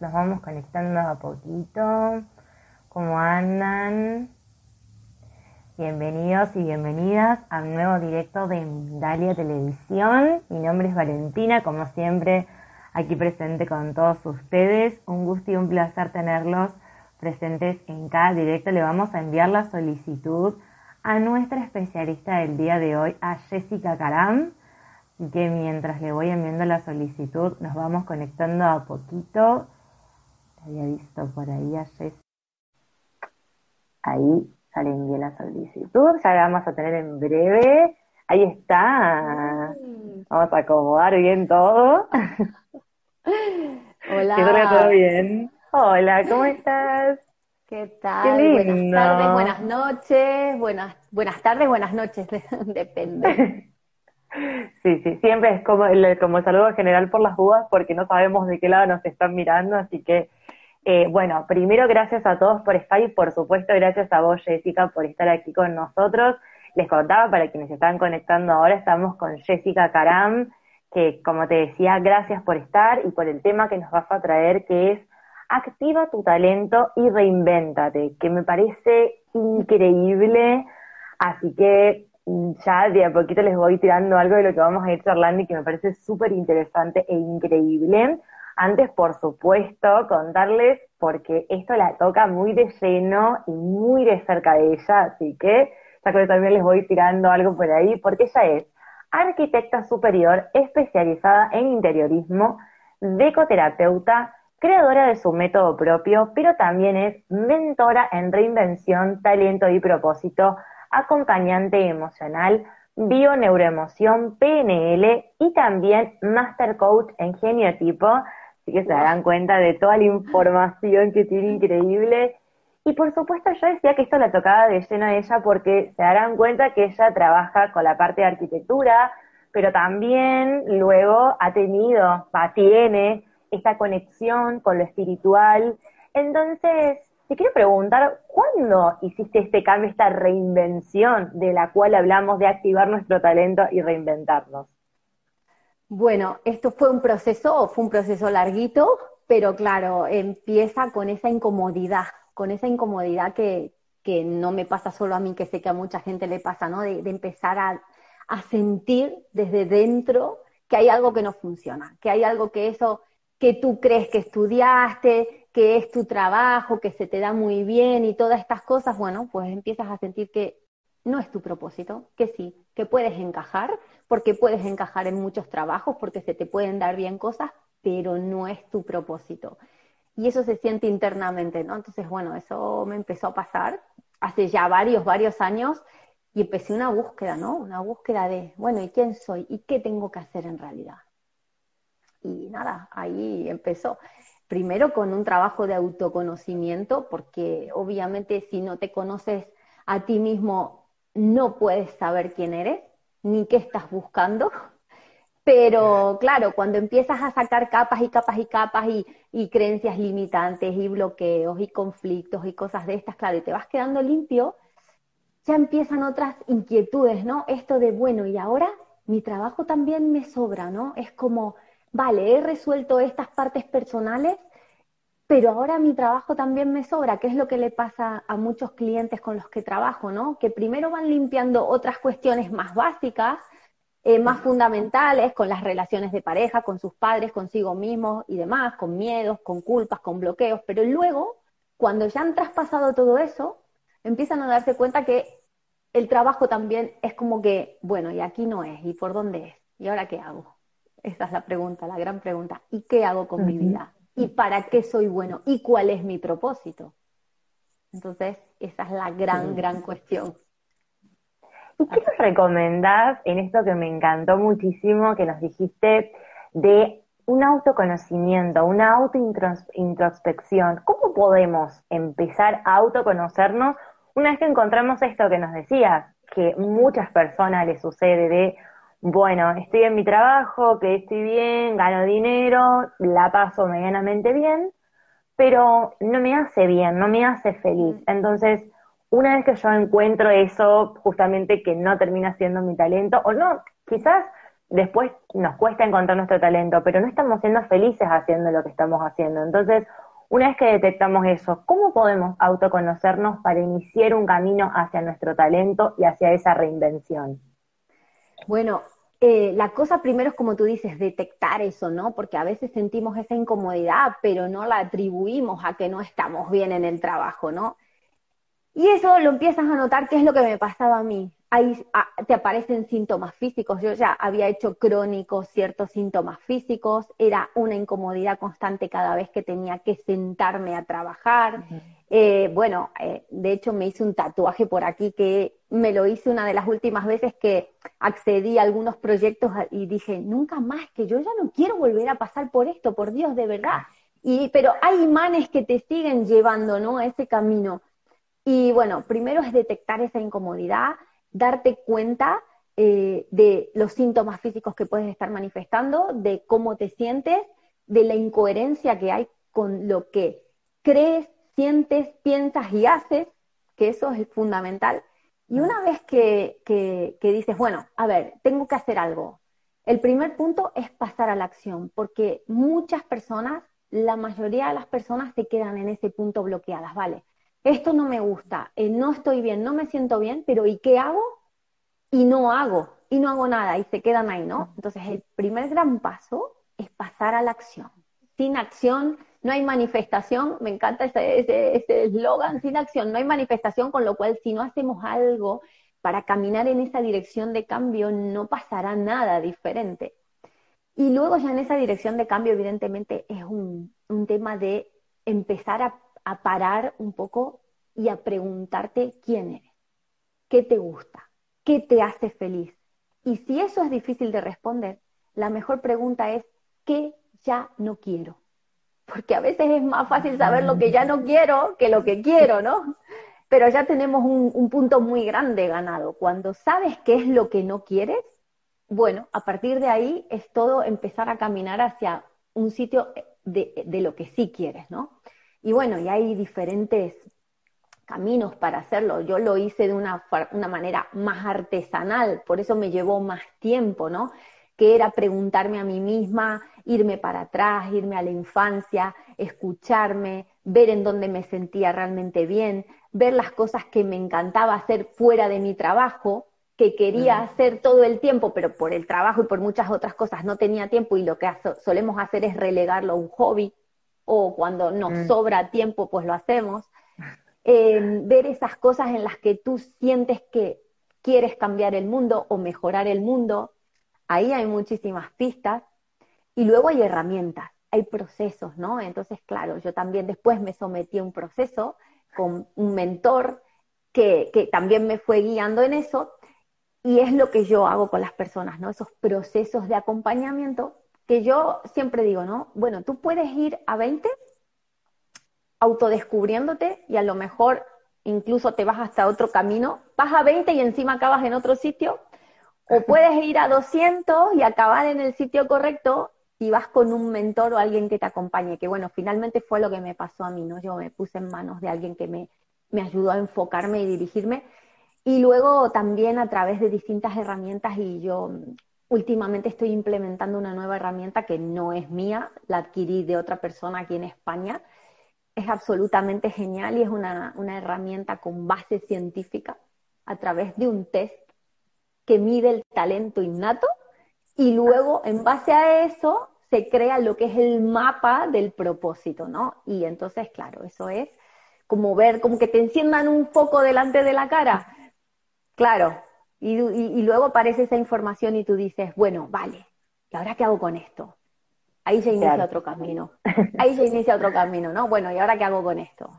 Nos vamos conectando a poquito. ¿Cómo andan? Bienvenidos y bienvenidas a un nuevo directo de Dalia Televisión. Mi nombre es Valentina, como siempre, aquí presente con todos ustedes. Un gusto y un placer tenerlos presentes en cada directo. Le vamos a enviar la solicitud a nuestra especialista del día de hoy, a Jessica Caram. Así que mientras le voy enviando la solicitud, nos vamos conectando a poquito. Había visto por ahí Jessica. Ahí ya le envié la solicitud, ya la vamos a tener en breve. Ahí está. Vamos a acomodar bien todo. Hola. Que todo bien. Hola, ¿cómo estás? ¿Qué tal? Qué lindo. Buenas tardes, buenas noches, buenas, buenas tardes, buenas noches, depende. Sí, sí, siempre es como el, como el saludo general por las dudas porque no sabemos de qué lado nos están mirando, así que, eh, bueno, primero gracias a todos por estar y por supuesto gracias a vos, Jessica, por estar aquí con nosotros. Les contaba, para quienes están conectando ahora, estamos con Jessica Caram, que como te decía, gracias por estar y por el tema que nos vas a traer, que es Activa tu talento y reinvéntate, que me parece increíble. Así que ya de a poquito les voy tirando algo de lo que vamos a ir charlando y que me parece súper interesante e increíble. Antes, por supuesto, contarles, porque esto la toca muy de lleno y muy de cerca de ella, así que ya que también les voy tirando algo por ahí, porque ella es arquitecta superior especializada en interiorismo, decoterapeuta, creadora de su método propio, pero también es mentora en reinvención, talento y propósito, acompañante emocional, bio-neuroemoción, PNL y también Master Coach en geniotipo. Así que se darán cuenta de toda la información que tiene increíble. Y por supuesto yo decía que esto la tocaba de lleno a ella porque se darán cuenta que ella trabaja con la parte de arquitectura, pero también luego ha tenido, tiene esta conexión con lo espiritual. Entonces, te quiero preguntar, ¿cuándo hiciste este cambio, esta reinvención de la cual hablamos de activar nuestro talento y reinventarnos? Bueno, esto fue un proceso, fue un proceso larguito, pero claro, empieza con esa incomodidad, con esa incomodidad que, que no me pasa solo a mí, que sé que a mucha gente le pasa, ¿no? De, empezar a, a sentir desde dentro que hay algo que no funciona, que hay algo que eso que tú crees que estudiaste, que es tu trabajo, que se te da muy bien y todas estas cosas, bueno, pues empiezas a sentir que no es tu propósito, que sí, que puedes encajar, porque puedes encajar en muchos trabajos, porque se te pueden dar bien cosas, pero no es tu propósito. Y eso se siente internamente, ¿no? Entonces, bueno, eso me empezó a pasar hace ya varios, varios años y empecé una búsqueda, ¿no? Una búsqueda de, bueno, ¿y quién soy? ¿Y qué tengo que hacer en realidad? Y nada, ahí empezó. Primero con un trabajo de autoconocimiento, porque obviamente si no te conoces a ti mismo, no puedes saber quién eres, ni qué estás buscando. Pero claro, cuando empiezas a sacar capas y capas y capas y, creencias limitantes y bloqueos y conflictos y cosas de estas, claro, y te vas quedando limpio, ya empiezan otras inquietudes, ¿no? Esto de, bueno, y ahora mi trabajo también me sobra, ¿no? Es como, vale, he resuelto estas partes personales, pero ahora mi trabajo también me sobra, que es lo que le pasa a muchos clientes con los que trabajo, ¿no? Que primero van limpiando otras cuestiones más básicas, eh, más fundamentales, con las relaciones de pareja, con sus padres, consigo mismos y demás, con miedos, con culpas, con bloqueos, pero luego, cuando ya han traspasado todo eso, empiezan a darse cuenta que el trabajo también es como que, bueno, y aquí no es, ¿y por dónde es? ¿Y ahora qué hago? Esa es la pregunta, la gran pregunta. ¿Y qué hago con uh -huh. mi vida? Y para qué soy bueno y cuál es mi propósito. Entonces, esa es la gran, gran cuestión. ¿Y qué nos recomendás en esto que me encantó muchísimo, que nos dijiste de un autoconocimiento, una autointrospección? ¿Cómo podemos empezar a autoconocernos una vez que encontramos esto que nos decías, que muchas personas les sucede de, bueno, estoy en mi trabajo, que estoy bien, gano dinero, la paso medianamente bien, pero no me hace bien, no me hace feliz. Entonces, una vez que yo encuentro eso, justamente que no termina siendo mi talento, o no, quizás después nos cuesta encontrar nuestro talento, pero no estamos siendo felices haciendo lo que estamos haciendo. Entonces, una vez que detectamos eso, ¿cómo podemos autoconocernos para iniciar un camino hacia nuestro talento y hacia esa reinvención? Bueno, eh, la cosa primero es como tú dices, detectar eso, ¿no? Porque a veces sentimos esa incomodidad, pero no la atribuimos a que no estamos bien en el trabajo, ¿no? Y eso lo empiezas a notar qué es lo que me pasaba a mí. Ahí ah, te aparecen síntomas físicos. Yo ya había hecho crónicos ciertos síntomas físicos. Era una incomodidad constante cada vez que tenía que sentarme a trabajar. Eh, bueno, eh, de hecho me hice un tatuaje por aquí que me lo hice una de las últimas veces que accedí a algunos proyectos y dije, nunca más, que yo ya no quiero volver a pasar por esto, por Dios, de verdad. Y, pero hay imanes que te siguen llevando, ¿no? A ese camino. Y bueno, primero es detectar esa incomodidad, darte cuenta eh, de los síntomas físicos que puedes estar manifestando, de cómo te sientes, de la incoherencia que hay con lo que crees, sientes, piensas y haces, que eso es fundamental. Y una vez que, que, dices, bueno, a ver, tengo que hacer algo, el primer punto es pasar a la acción, porque muchas personas, la mayoría de las personas se quedan en ese punto bloqueadas, ¿vale? Esto no me gusta, eh, no estoy bien, no me siento bien, pero ¿y qué hago? Y no hago, y no hago nada, y se quedan ahí, ¿no? Entonces, el primer gran paso es pasar a la acción. Sin acción no hay manifestación, me encanta ese eslogan, sin acción no hay manifestación, con lo cual si no hacemos algo para caminar en esa dirección de cambio, no pasará nada diferente. Y luego ya en esa dirección de cambio, evidentemente, es un, un tema de empezar a a parar un poco y a preguntarte quién eres, qué te gusta, qué te hace feliz. Y si eso es difícil de responder, la mejor pregunta es, ¿qué ya no quiero? Porque a veces es más fácil saber lo que ya no quiero que lo que quiero, ¿no? Pero ya tenemos un, un punto muy grande ganado. Cuando sabes qué es lo que no quieres, bueno, a partir de ahí es todo empezar a caminar hacia un sitio de lo que sí quieres, ¿no? Y bueno, y hay diferentes caminos para hacerlo. Yo lo hice de una, una manera más artesanal, por eso me llevó más tiempo, ¿no? Que era preguntarme a mí misma, irme para atrás, irme a la infancia, escucharme, ver en dónde me sentía realmente bien, ver las cosas que me encantaba hacer fuera de mi trabajo, que quería hacer todo el tiempo, pero por el trabajo y por muchas otras cosas no tenía tiempo y lo que solemos hacer es relegarlo a un hobby o cuando nos mm. sobra tiempo, pues lo hacemos. Eh, ver esas cosas en las que tú sientes que quieres cambiar el mundo o mejorar el mundo. Ahí hay muchísimas pistas. Y luego hay herramientas, hay procesos, ¿no? Entonces, claro, yo también después me sometí a un proceso con un mentor que, que también me fue guiando en eso. Y es lo que yo hago con las personas, ¿no? Esos procesos de acompañamiento que yo siempre digo, ¿no? Bueno, tú puedes ir a 20 autodescubriéndote y a lo mejor incluso te vas hasta otro camino, vas a 20 y encima acabas en otro sitio, o puedes ir a 200 y acabar en el sitio correcto y vas con un mentor o alguien que te acompañe, que bueno, finalmente fue lo que me pasó a mí, ¿no? Yo me puse en manos de alguien que me, me ayudó a enfocarme y dirigirme. Y luego también a través de distintas herramientas y yo Últimamente estoy implementando una nueva herramienta que no es mía, la adquirí de otra persona aquí en España. Es absolutamente genial y es una, herramienta con base científica a través de un test que mide el talento innato y luego en base a eso se crea lo que es el mapa del propósito, ¿no? Y entonces, claro, eso es como ver, como que te enciendan un foco delante de la cara. Claro, y, luego aparece esa información y tú dices, bueno, vale, ¿y ahora qué hago con esto? Ahí se inicia otro camino. Ahí se inicia otro camino, ¿no? Bueno, ¿y ahora qué hago con esto?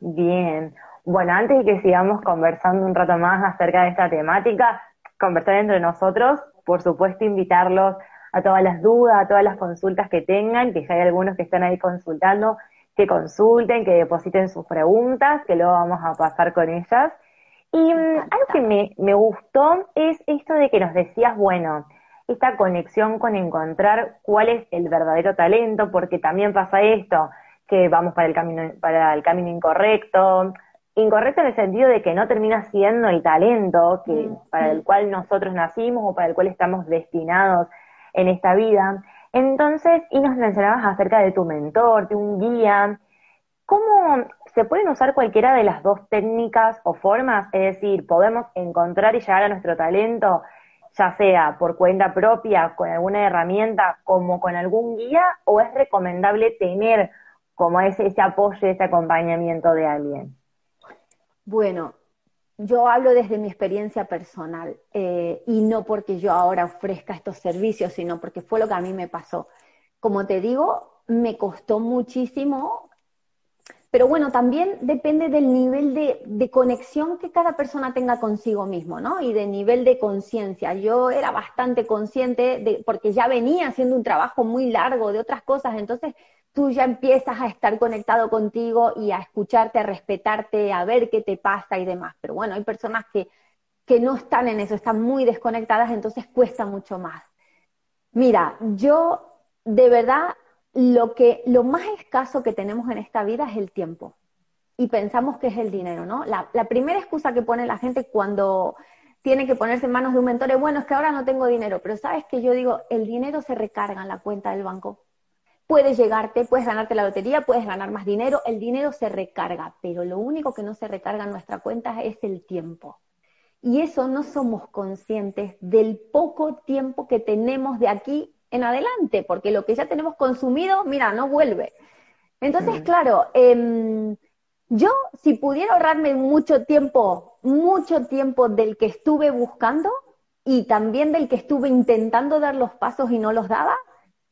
Bien. Bueno, antes de que sigamos conversando un rato más acerca de esta temática, conversar entre nosotros, por supuesto invitarlos a todas las dudas, a todas las consultas que tengan, que ya hay algunos que están ahí consultando, que consulten, que depositen sus preguntas, que luego vamos a pasar con ellas. Y mm, algo que me, me gustó es esto de que nos decías, bueno, esta conexión con encontrar cuál es el verdadero talento, porque también pasa esto, que vamos para el camino, para el camino incorrecto, incorrecto en el sentido de que no termina siendo el talento que, mm. para el cual nosotros nacimos o para el cual estamos destinados en esta vida. Entonces, y nos mencionabas acerca de tu mentor, de un guía, ¿cómo se pueden usar cualquiera de las dos técnicas o formas? Es decir, podemos encontrar y llegar a nuestro talento, ya sea por cuenta propia, con alguna herramienta, como con algún guía, o es recomendable tener como ese, ese apoyo, ese acompañamiento de alguien? Bueno, yo hablo desde mi experiencia personal eh, y no porque yo ahora ofrezca estos servicios, sino porque fue lo que a mí me pasó. Como te digo, me costó muchísimo, pero bueno, también depende del nivel de, de conexión que cada persona tenga consigo mismo, ¿no? Y de nivel de conciencia. Yo era bastante consciente de, porque ya venía haciendo un trabajo muy largo de otras cosas, entonces tú ya empiezas a estar conectado contigo y a escucharte, a respetarte, a ver qué te pasa y demás. Pero bueno, hay personas que, que no están en eso, están muy desconectadas, entonces cuesta mucho más. Mira, yo de verdad lo que lo más escaso que tenemos en esta vida es el tiempo. Y pensamos que es el dinero, ¿no? La, primera excusa que pone la gente cuando tiene que ponerse en manos de un mentor es, bueno, es que ahora no tengo dinero, pero sabes que yo digo, el dinero se recarga en la cuenta del banco puedes llegarte, puedes ganarte la lotería, puedes ganar más dinero, el dinero se recarga, pero lo único que no se recarga en nuestra cuenta es el tiempo. Y eso no somos conscientes del poco tiempo que tenemos de aquí en adelante, porque lo que ya tenemos consumido, mira, no vuelve. Entonces, claro, em, yo si pudiera ahorrarme mucho tiempo, mucho tiempo del que estuve buscando y también del que estuve intentando dar los pasos y no los daba,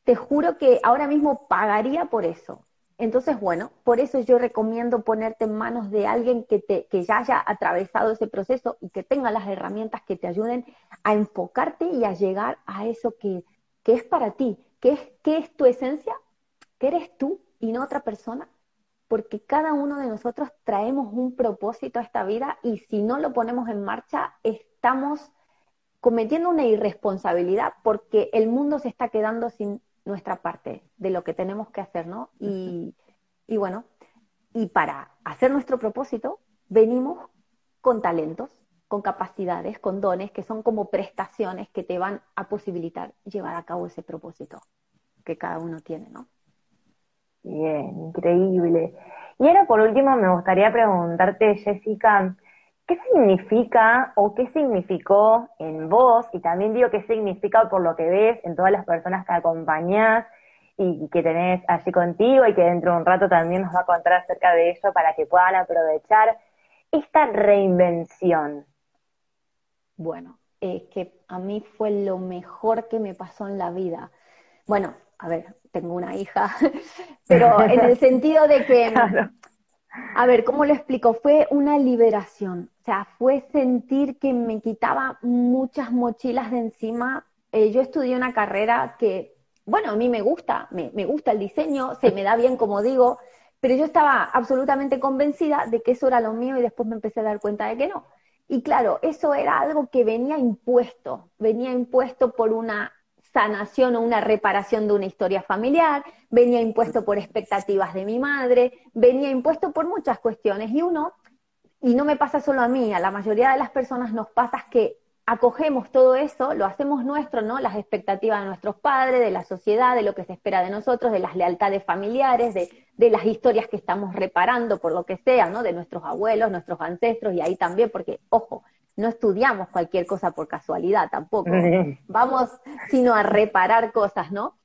te juro que ahora mismo pagaría por eso. Entonces, bueno, por eso yo recomiendo ponerte en manos de alguien que, te, que ya haya atravesado ese proceso y que tenga las herramientas que te ayuden a enfocarte y a llegar a eso que, que es para ti, que es, que es tu esencia, que eres tú y no otra persona, porque cada uno de nosotros traemos un propósito a esta vida y si no lo ponemos en marcha, estamos cometiendo una irresponsabilidad porque el mundo se está quedando sin nuestra parte de lo que tenemos que hacer, ¿no? Y, bueno, y para hacer nuestro propósito, venimos con talentos, con capacidades, con dones, que son como prestaciones que te van a posibilitar llevar a cabo ese propósito que cada uno tiene, ¿no? Bien, increíble. Y ahora por último me gustaría preguntarte, Jessica, ¿Qué significa o qué significó en vos? Y también digo qué significa por lo que ves en todas las personas que acompañás y que tenés allí contigo y que dentro de un rato también nos va a contar acerca de ello para que puedan aprovechar esta reinvención. Bueno, es que a mí fue lo mejor que me pasó en la vida. Bueno, a ver, tengo una hija, pero en el sentido de que, a ver, ¿cómo lo explico? Fue una liberación. O sea, fue sentir que me quitaba muchas mochilas de encima. Eh, yo estudié una carrera que, bueno, a mí me gusta, me, me gusta el diseño, se me da bien, como digo, pero yo estaba absolutamente convencida de que eso era lo mío y después me empecé a dar cuenta de que no. Y claro, eso era algo que venía impuesto, venía impuesto por una sanación o una reparación de una historia familiar, venía impuesto por expectativas de mi madre, venía impuesto por muchas cuestiones. Y uno, y no me pasa solo a mí, a la mayoría de las personas nos pasa que acogemos todo eso, lo hacemos nuestro, ¿no? Las expectativas de nuestros padres, de la sociedad, de lo que se espera de nosotros, de las lealtades familiares, de, de las historias que estamos reparando por lo que sea, ¿no? De nuestros abuelos, nuestros ancestros, y ahí también, porque, ojo, no estudiamos cualquier cosa por casualidad tampoco. Vamos sino a reparar cosas, ¿no?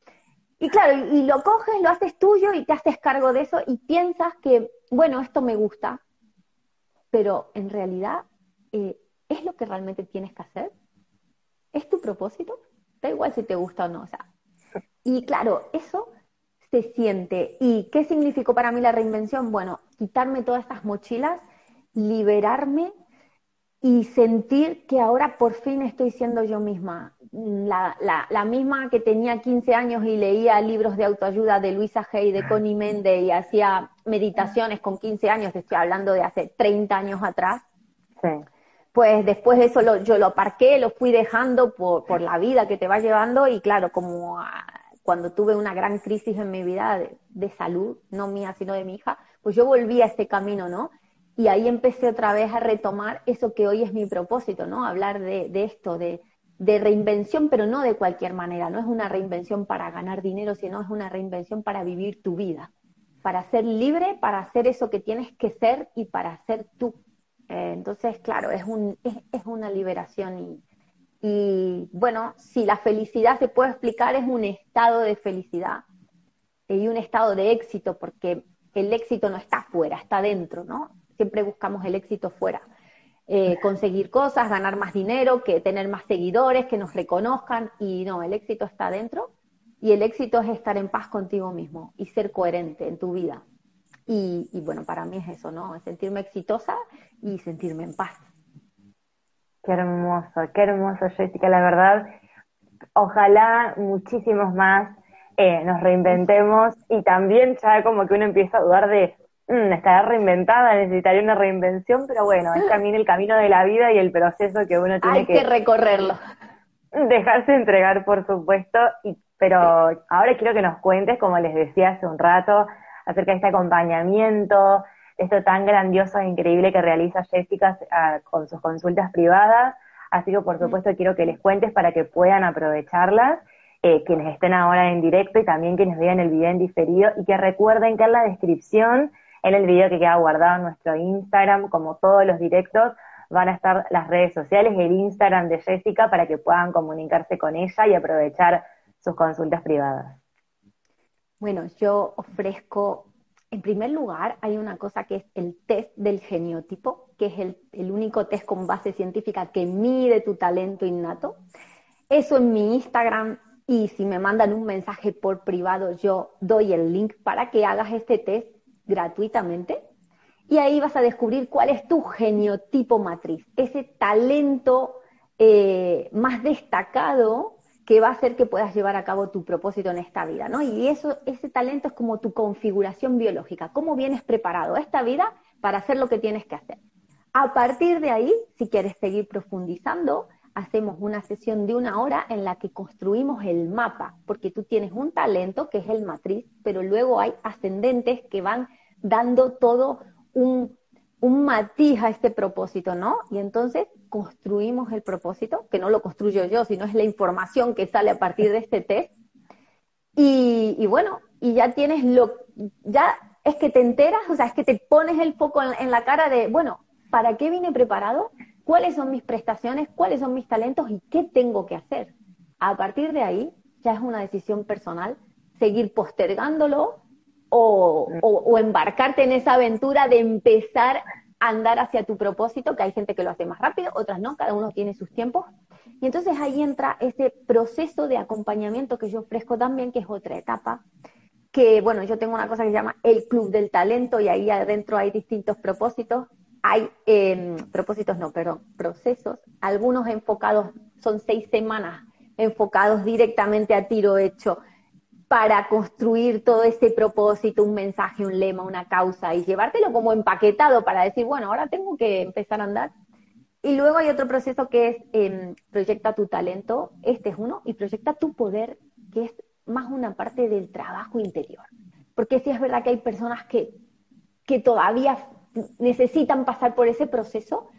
Y claro, y, lo coges, lo haces tuyo y te haces cargo de eso y piensas que, bueno, esto me gusta, pero en realidad, eh, ¿es lo que realmente tienes que hacer? ¿Es tu propósito? Da igual si te gusta o no. O sea, Y claro, eso se siente. ¿Y qué significó para mí la reinvención? Bueno, quitarme todas estas mochilas, liberarme y sentir que ahora por fin estoy siendo yo misma. La, la, misma que tenía 15 años y leía libros de autoayuda de Luisa Hay, de Connie Mende y hacía meditaciones con 15 años, estoy hablando de hace 30 años atrás. Pues después eso lo, yo lo aparqué, lo fui dejando por, por la vida que te va llevando y claro, como cuando tuve una gran crisis en mi vida de, salud, no mía, sino de mi hija, pues yo volví a este camino, ¿no? Y ahí empecé otra vez a retomar eso que hoy es mi propósito, ¿no? Hablar de, esto, de, de, reinvención, pero no de cualquier manera, no es una reinvención para ganar dinero, sino es una reinvención para vivir tu vida, para ser libre, para hacer eso que tienes que ser y para ser tú. Eh, entonces, claro, es, un, es, es una liberación y, y bueno, si la felicidad se puede explicar, es un estado de felicidad y un estado de éxito, porque el éxito no está fuera, está dentro, ¿no? Siempre buscamos el éxito fuera. Eh, conseguir cosas, ganar más dinero, que tener más seguidores, que nos reconozcan, y no, el éxito está dentro, y el éxito es estar en paz contigo mismo y ser coherente en tu vida. Y, y bueno, para mí es eso, ¿no? sentirme exitosa y sentirme en paz. Qué hermoso, qué hermoso, Jessica, la verdad. Ojalá muchísimos más eh, nos reinventemos y también ya como que uno empieza a dudar de, mmm, estará reinventada, necesitaría una reinvención, pero bueno, es también el camino de la vida y el proceso que uno tiene Hay que, recorrerlo. Dejarse entregar, por supuesto, y, pero ahora quiero que nos cuentes, como les decía hace un rato, acerca de este acompañamiento, esto tan grandioso e increíble que realiza Jessica ah, con sus consultas privadas. Así que, por supuesto, quiero que les cuentes para que puedan aprovecharlas, eh, quienes estén ahora en directo y también quienes vean el video en diferido, y que recuerden que en la descripción, en el video que queda guardado en nuestro Instagram, como todos los directos, van a estar las redes sociales, el Instagram de Jessica, para que puedan comunicarse con ella y aprovechar sus consultas privadas. Bueno, yo ofrezco en primer lugar, hay una cosa que es el test del geniotipo, que es el, único test con base científica que mide tu talento innato. Eso en mi Instagram y si me mandan un mensaje por privado, yo doy el link para que hagas este test gratuitamente. Y ahí vas a descubrir cuál es tu geniotipo matriz, ese talento eh, más destacado que va a hacer que puedas llevar a cabo tu propósito en esta vida, ¿no? Y eso, ese talento es como tu configuración biológica, cómo vienes preparado esta vida para hacer lo que tienes que hacer. A partir de ahí, si quieres seguir profundizando, hacemos una sesión de una hora en la que construimos el mapa, porque tú tienes un talento que es el matriz, pero luego hay ascendentes que van dando todo un, un matiz a este propósito, ¿no? Y entonces construimos el propósito, que no lo construyo yo, sino es la información que sale a partir de este test. Y, bueno, y ya tienes lo, ya es que te enteras, o sea, es que te pones el foco en, la cara de, bueno, ¿para qué vine preparado? ¿Cuáles son mis prestaciones? ¿Cuáles son mis talentos? ¿Y qué tengo que hacer? A partir de ahí, ya es una decisión personal, seguir postergándolo o, embarcarte en esa aventura de empezar andar hacia tu propósito, que hay gente que lo hace más rápido, otras no, cada uno tiene sus tiempos. Y entonces ahí entra ese proceso de acompañamiento que yo ofrezco también, que es otra etapa, que bueno, yo tengo una cosa que se llama el Club del Talento y ahí adentro hay distintos propósitos. Hay em, propósitos, no, perdón, procesos, algunos enfocados, son seis semanas enfocados directamente a tiro hecho para construir todo ese propósito, un mensaje, un lema, una causa y llevártelo como empaquetado para decir, bueno, ahora tengo que empezar a andar. Y luego hay otro proceso que es em, proyecta tu talento, este es uno, y proyecta tu poder, que es más una parte del trabajo interior. Porque sí es verdad que hay personas que, que todavía necesitan pasar por ese proceso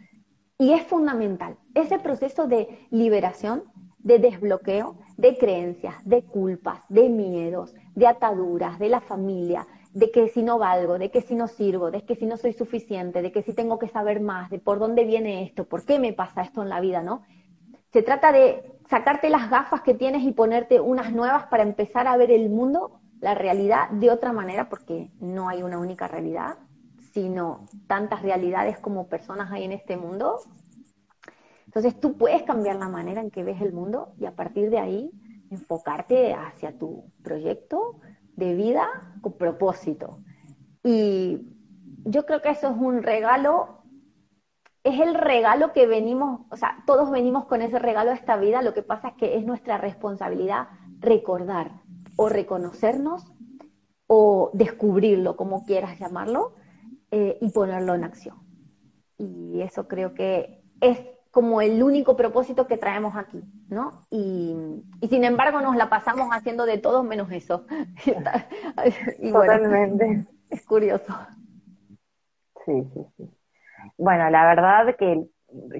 y es fundamental. Ese proceso de liberación de desbloqueo de creencias, de culpas, de miedos, de ataduras, de la familia, de que si no valgo, de que si no sirvo, de que si no soy suficiente, de que si tengo que saber más, de por dónde viene esto, por qué me pasa esto en la vida, ¿no? Se trata de sacarte las gafas que tienes y ponerte unas nuevas para empezar a ver el mundo, la realidad de otra manera, porque no hay una única realidad, sino tantas realidades como personas hay en este mundo entonces tú puedes cambiar la manera en que ves el mundo y a partir de ahí enfocarte hacia tu proyecto de vida con propósito. Y yo creo que eso es un regalo, es el regalo que venimos, o sea, todos venimos con ese regalo a esta vida, lo que pasa es que es nuestra responsabilidad recordar o reconocernos o descubrirlo, como quieras llamarlo, eh, y ponerlo en acción. Y eso creo que es como el único propósito que traemos aquí, ¿no? Y, sin embargo nos la pasamos haciendo de todo menos eso. y Totalmente. es curioso. Sí, sí, sí. Bueno, la verdad que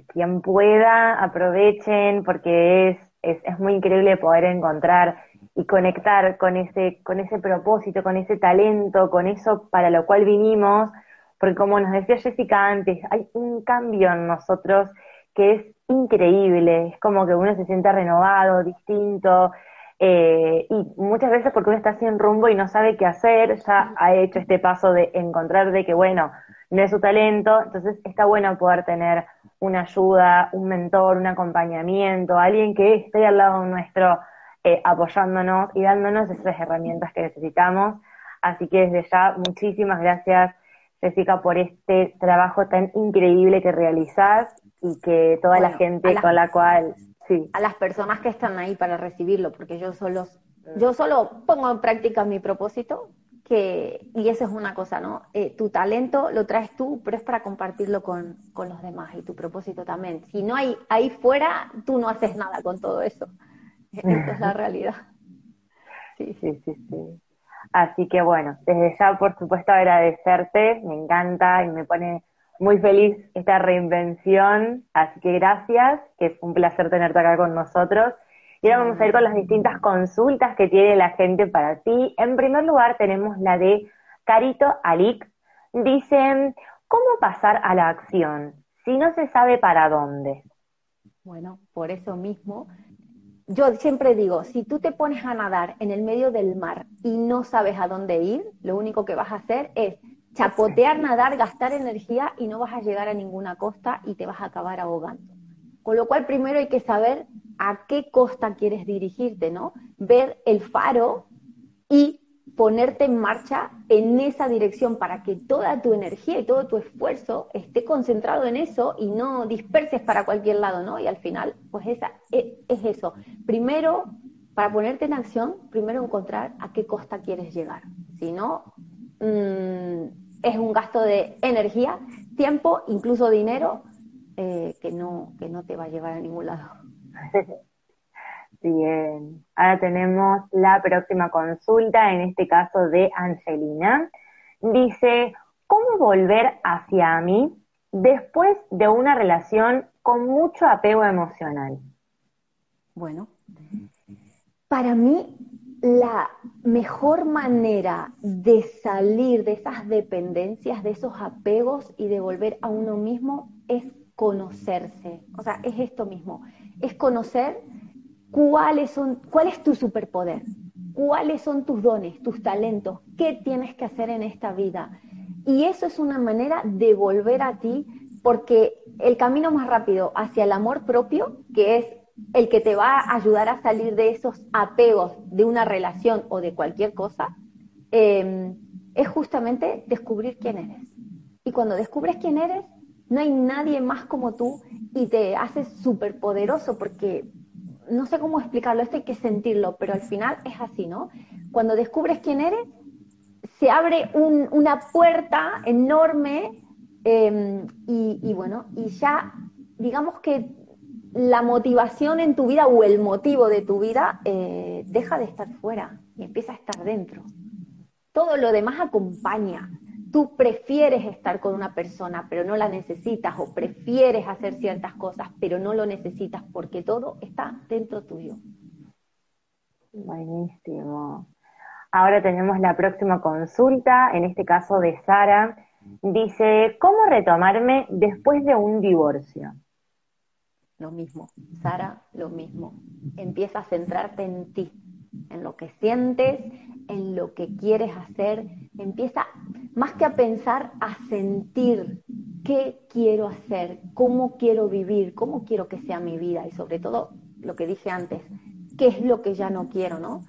quien pueda, aprovechen porque es, es, es muy increíble poder encontrar y conectar con ese, con ese propósito, con ese talento, con eso para lo cual vinimos, porque como nos decía Jessica antes, hay un cambio en nosotros que es increíble, es como que uno se siente renovado, distinto, eh, y muchas veces porque uno está sin rumbo y no sabe qué hacer, ya ha hecho este paso de encontrar de que, bueno, no es su talento, entonces está bueno poder tener una ayuda, un mentor, un acompañamiento, alguien que esté al lado nuestro eh, apoyándonos y dándonos esas herramientas que necesitamos. Así que desde ya, muchísimas gracias, Jessica, por este trabajo tan increíble que realizás y que toda la gente con la cual, sí. A las personas que están ahí para recibirlo, porque yo solo, yo solo pongo en práctica mi propósito, que, y eso es una cosa, ¿no? Eh, tu talento lo traes tú, pero es para compartirlo con, con, los demás y tu propósito también. Si no hay ahí fuera, tú no haces nada con todo eso. Esa es la realidad. Sí, sí, sí, sí. Así que bueno, desde ya por supuesto agradecerte, me encanta y me pone muy feliz esta reinvención, así que gracias, que es un placer tenerte acá con nosotros. Y ahora vamos a ir con las distintas consultas que tiene la gente para ti. En primer lugar tenemos la de Carito Alic. Dicen, ¿cómo pasar a la acción si no se sabe para dónde? Bueno, por eso mismo, yo siempre digo, si tú te pones a nadar en el medio del mar y no sabes a dónde ir, lo único que vas a hacer es chapotear, nadar, gastar energía y no vas a llegar a ninguna costa y te vas a acabar ahogando. Con lo cual primero hay que saber a qué costa quieres dirigirte, ¿no? Ver el faro y ponerte en marcha en esa dirección para que toda tu energía y todo tu esfuerzo esté concentrado en eso y no disperses para cualquier lado, ¿no? Y al final, pues esa, es, es eso. Primero, para ponerte en acción, primero encontrar a qué costa quieres llegar. Si no, mmm, es un gasto de energía, tiempo, incluso dinero, eh, que, no, que no te va a llevar a ningún lado. Bien, ahora tenemos la próxima consulta, en este caso de Angelina. Dice, ¿cómo volver hacia mí después de una relación con mucho apego emocional? Bueno, para mí la mejor manera de salir de esas dependencias, de esos apegos y de volver a uno mismo es conocerse. O sea, es esto mismo, es conocer cuáles son, cuál es tu superpoder, cuáles son tus dones, tus talentos, qué tienes que hacer en esta vida. Y eso es una manera de volver a ti, porque el camino más rápido hacia el amor propio, que es el que te va a ayudar a salir de esos apegos de una relación o de cualquier cosa, em, es justamente descubrir quién eres. Y cuando descubres quién eres, no hay nadie más como tú y te haces súper poderoso porque no sé cómo explicarlo, esto hay que sentirlo, pero al final es así, ¿no? Cuando descubres quién eres, se abre una puerta enorme em, y, y bueno, y ya digamos que la motivación en tu vida o el motivo de tu vida eh, deja de estar fuera y empieza a estar dentro. Todo lo demás acompaña. Tú prefieres estar con una persona, pero no la necesitas, o prefieres hacer ciertas cosas, pero no lo necesitas, porque todo está dentro tuyo. Buenísimo. Ahora tenemos la próxima consulta, en este caso de Sara. Dice, ¿cómo retomarme después de un divorcio? Lo mismo. Sara, lo mismo. Empieza a centrarte en ti, en lo que sientes, en lo que quieres hacer. Empieza, más que a pensar, a sentir qué quiero hacer, cómo quiero vivir, cómo quiero que sea mi vida y sobre todo, lo que dije antes, qué es lo que ya no quiero, ¿no?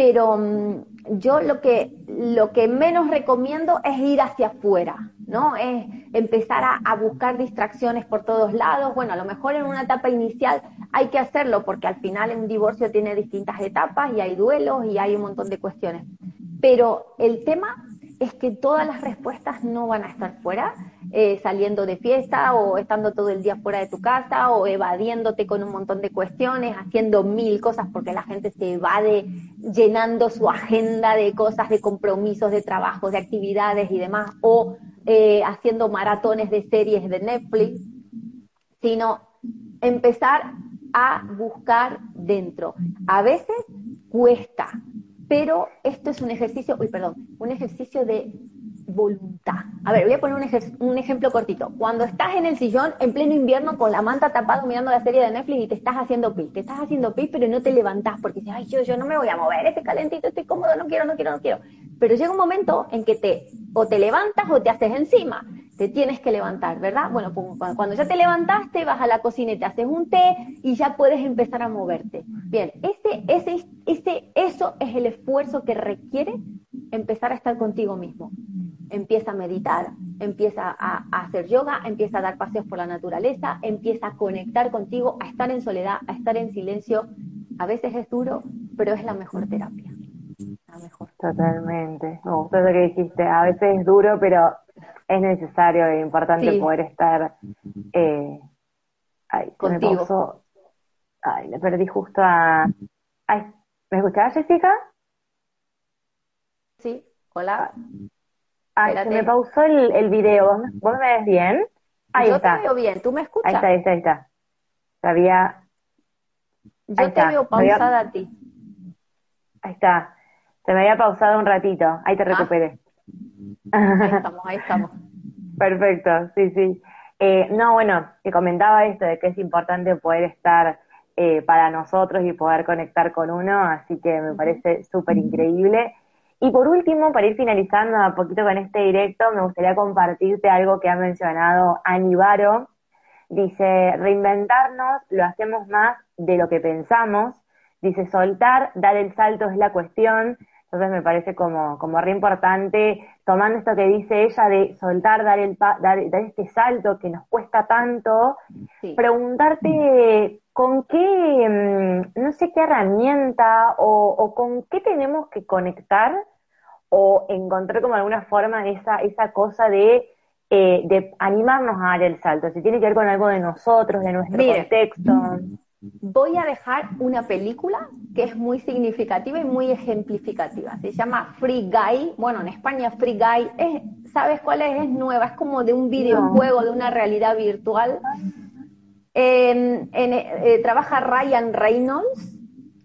Pero mm, yo lo que, lo que menos recomiendo es ir hacia afuera, ¿no? Es empezar a, a, buscar distracciones por todos lados. Bueno, a lo mejor en una etapa inicial hay que hacerlo porque al final un divorcio tiene distintas etapas y hay duelos y hay un montón de cuestiones. Pero el tema es que todas las respuestas no van a estar fuera, eh, saliendo de fiesta o estando todo el día fuera de tu casa o evadiéndote con un montón de cuestiones, haciendo mil cosas porque la gente se evade llenando su agenda de cosas, de compromisos, de trabajos, de actividades y demás, o eh, haciendo maratones de series de Netflix, sino empezar a buscar dentro. A veces cuesta, pero esto es un ejercicio, uy, perdón, un ejercicio de voluntad. A ver, voy a poner un, un, ejemplo cortito. Cuando estás en el sillón en pleno invierno con la manta tapada mirando la serie de Netflix y te estás haciendo pis, te estás haciendo pis pero no te levantás porque dices, ay, yo, yo no me voy a mover, este calentito, estoy cómodo, no quiero, no quiero, no quiero. Pero llega un momento en que te, o te levantas o te haces encima te tienes que levantar, ¿verdad? Bueno, cuando ya te levantaste, vas a la cocina y te haces un té y ya puedes empezar a moverte. Bien, ese, ese, ese, eso es el esfuerzo que requiere empezar a estar contigo mismo. Empieza a meditar, empieza a, a hacer yoga, empieza a dar paseos por la naturaleza, empieza a conectar contigo, a estar en soledad, a estar en silencio. A veces es duro, pero es la mejor terapia. La mejor. Totalmente. Me gustó lo que dijiste. A veces es duro, pero es necesario e importante poder estar eh, ay, contigo. ay, le perdí justo a. Ay, ¿me escuchás, Jessica? Sí, hola. Ay, se me pausó el, el video. ¿Vos, me ves bien? Ahí Yo te veo bien, ¿tú me escuchas? Ahí está, ahí está, ahí está. Sabía. Yo te veo pausada a ti. Ahí está. Se me había pausado un ratito. Ahí te ah. recuperé. Ahí estamos, ahí estamos. Perfecto, sí, sí. Eh, no, bueno, te comentaba esto de que es importante poder estar eh, para nosotros y poder conectar con uno, así que me parece súper increíble. Y por último, para ir finalizando a poquito con este directo, me gustaría compartirte algo que ha mencionado Aníbaro. Dice, reinventarnos lo hacemos más de lo que pensamos. Dice, soltar, dar el salto es la cuestión. Entonces me parece como, como re importante, tomando esto que dice ella de soltar, dar, el dar, dar este salto que nos cuesta tanto, preguntarte con qué, mm, no sé qué herramienta o, o, con qué tenemos que conectar o encontrar como alguna forma esa, esa cosa de, eh, de animarnos a dar el salto, si tiene que ver con algo de nosotros, de nuestro contexto voy a dejar una película que es muy significativa y muy ejemplificativa. Se llama Free Guy. Bueno, en España Free Guy es, ¿sabes cuál es? Es nueva, es como de un videojuego, de una realidad virtual. Eh, trabaja Ryan Reynolds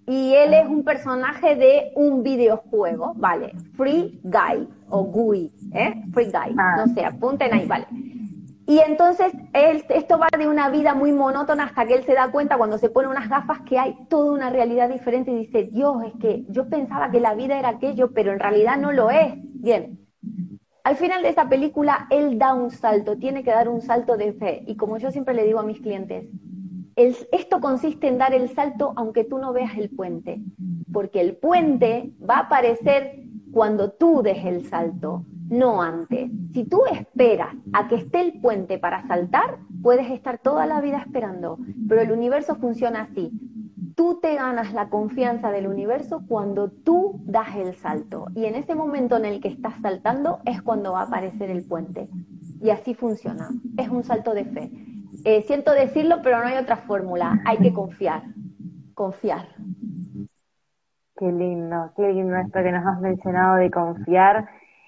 y él es un personaje de un videojuego, ¿vale? Free Guy o GUI, ¿eh? Free Guy, ah. no sé, apunten ahí, ¿vale? Y entonces él, esto va de una vida muy monótona hasta que él se da cuenta cuando se pone unas gafas que hay toda una realidad diferente y dice, Dios, es que yo pensaba que la vida era aquello, pero en realidad no lo es. Bien, al final de esa película él da un salto, tiene que dar un salto de fe. Y como yo siempre le digo a mis clientes, esto consiste en dar el salto aunque tú no veas el puente, porque el puente va a aparecer cuando tú des el salto no antes. Si tú esperas a que esté el puente para saltar, puedes estar toda la vida esperando, pero el universo funciona así. Tú te ganas la confianza del universo cuando tú das el salto. Y en ese momento en el que estás saltando es cuando va a aparecer el puente. Y así funciona. Es un salto de fe. Eh, siento decirlo, pero no hay otra fórmula. Hay que confiar. Confiar. Qué lindo, qué lindo esto que nos has mencionado de confiar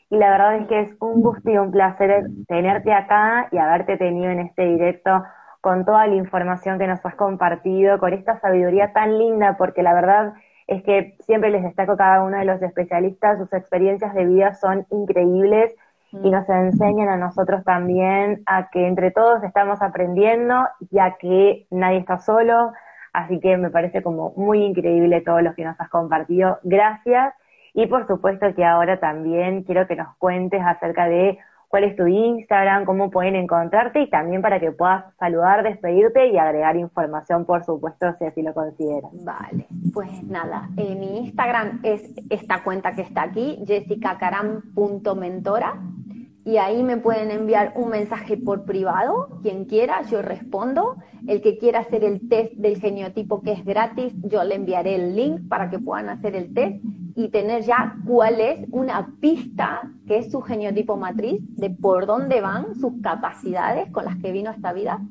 y la verdad es que es un gusto y un placer tenerte acá y haberte tenido en este directo con toda la información que nos has compartido, con esta sabiduría tan linda, porque la verdad es que siempre les destaco cada uno de los especialistas, sus experiencias de vida son increíbles y nos enseñan a nosotros también a que entre todos estamos aprendiendo y a que nadie está solo, así que me parece como muy increíble todo lo que nos has compartido. Gracias. Y por supuesto que ahora también quiero que nos cuentes acerca de cuál es tu Instagram, cómo pueden encontrarte y también para que puedas saludar, despedirte y agregar información, por supuesto, si así lo consideras. Vale, pues nada, eh, mi Instagram es esta cuenta que está aquí, jessicacaram.mentora y ahí me pueden enviar un mensaje por privado, quien quiera, yo respondo. El que quiera hacer el test del geniotipo que es gratis, yo le enviaré el link para que puedan hacer el test y tener ya cuál es una pista que es su geniotipo matriz, de por dónde van sus capacidades con las que vino a esta vida.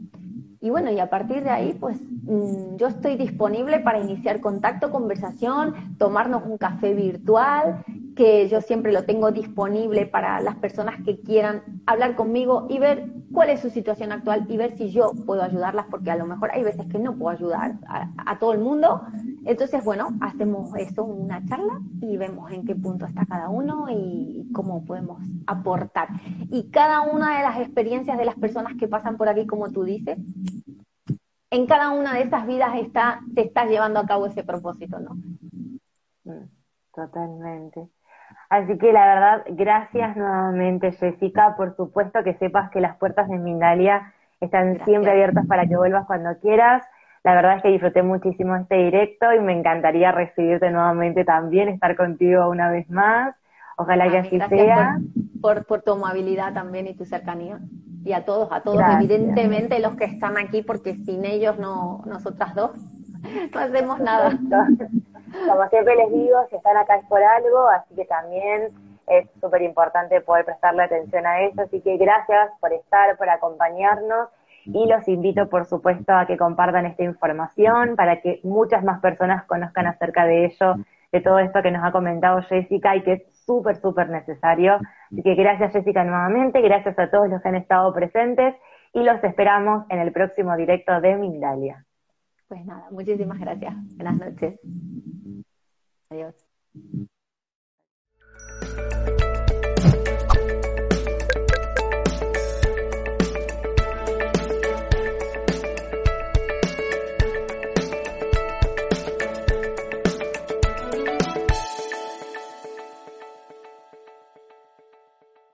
Y bueno, y a partir de ahí, pues mm, yo estoy disponible para iniciar contacto, conversación, tomarnos un café virtual que yo siempre lo tengo disponible para las personas que quieran hablar conmigo y ver cuál es su situación actual y ver si yo puedo ayudarlas, porque a lo mejor hay veces que no puedo ayudar a, todo el mundo. Entonces, bueno, hacemos eso, una charla y vemos en qué punto está cada uno y cómo podemos aportar. Y cada una de las experiencias de las personas que pasan por aquí, como tú dices, en cada una de esas vidas está, se está llevando a cabo ese propósito, ¿no? Mm, totalmente. Así que la verdad, gracias nuevamente Jessica, por supuesto que sepas que las puertas de Mindalia están siempre abiertas para que vuelvas cuando quieras. La verdad es que disfruté muchísimo este directo y me encantaría recibirte nuevamente también, estar contigo una vez más. Ojalá que así sea. Por, por, tu amabilidad también y tu cercanía. Y a todos, a todos, evidentemente los que están aquí, porque sin ellos no, nosotras dos, no hacemos nada. Como siempre les digo, si están acá es por algo, así que también es súper importante poder prestarle atención a eso. Así que gracias por estar, por acompañarnos y los invito, por supuesto, a que compartan esta información para que muchas más personas conozcan acerca de ello, de todo esto que nos ha comentado Jessica y que es súper, súper necesario. Así que gracias Jessica nuevamente, gracias a todos los que han estado presentes y los esperamos en el próximo directo de Mindalia. Pues nada, muchísimas gracias. Buenas noches. Adiós.